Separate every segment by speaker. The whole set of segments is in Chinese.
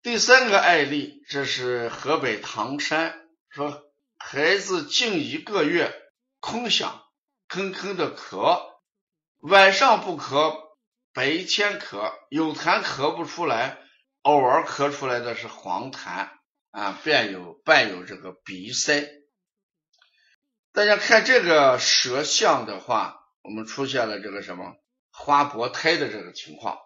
Speaker 1: 第三个案例，这是河北唐山，说孩子近一个月空想，吭吭的咳，晚上不咳，白天咳，有痰咳不出来，偶尔咳出来的是黄痰啊，伴有伴有这个鼻塞。大家看这个舌象的话，我们出现了这个什么花薄胎的这个情况。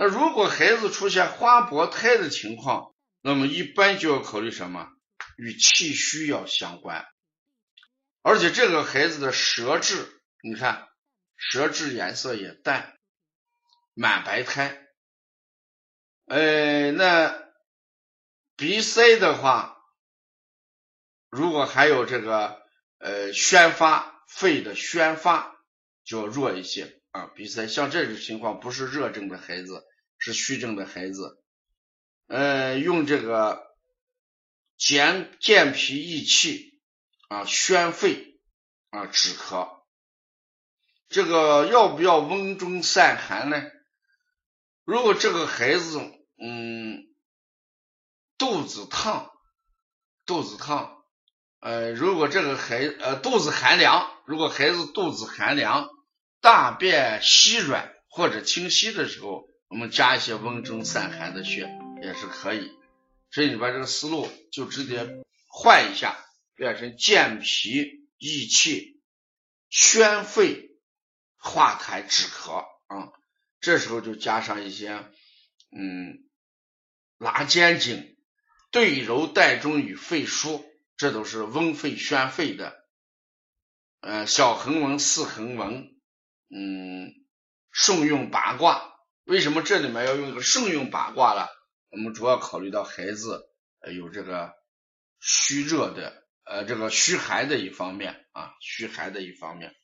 Speaker 1: 那如果孩子出现花薄胎的情况，那么一般就要考虑什么？与气虚要相关。而且这个孩子的舌质，你看舌质颜色也淡，满白苔。呃，那鼻塞的话，如果还有这个呃宣发，肺的宣发就要弱一些啊。鼻塞像这种情况不是热症的孩子。是虚症的孩子，呃，用这个健健脾益气啊，宣肺啊，止咳。这个要不要温中散寒呢？如果这个孩子嗯肚子烫，肚子烫，呃，如果这个孩呃肚子寒凉，如果孩子肚子寒凉，大便稀软或者清稀的时候。我们加一些温中散寒的穴也是可以，所以你把这个思路就直接换一下，变成健脾益气、宣肺化痰止咳啊。这时候就加上一些嗯拉肩颈、对揉带中与肺腧，这都是温肺宣肺的。呃，小横纹、四横纹，嗯，顺用八卦。为什么这里面要用一个圣用八卦呢？我们主要考虑到孩子有这个虚热的，呃，这个虚寒的一方面啊，虚寒的一方面。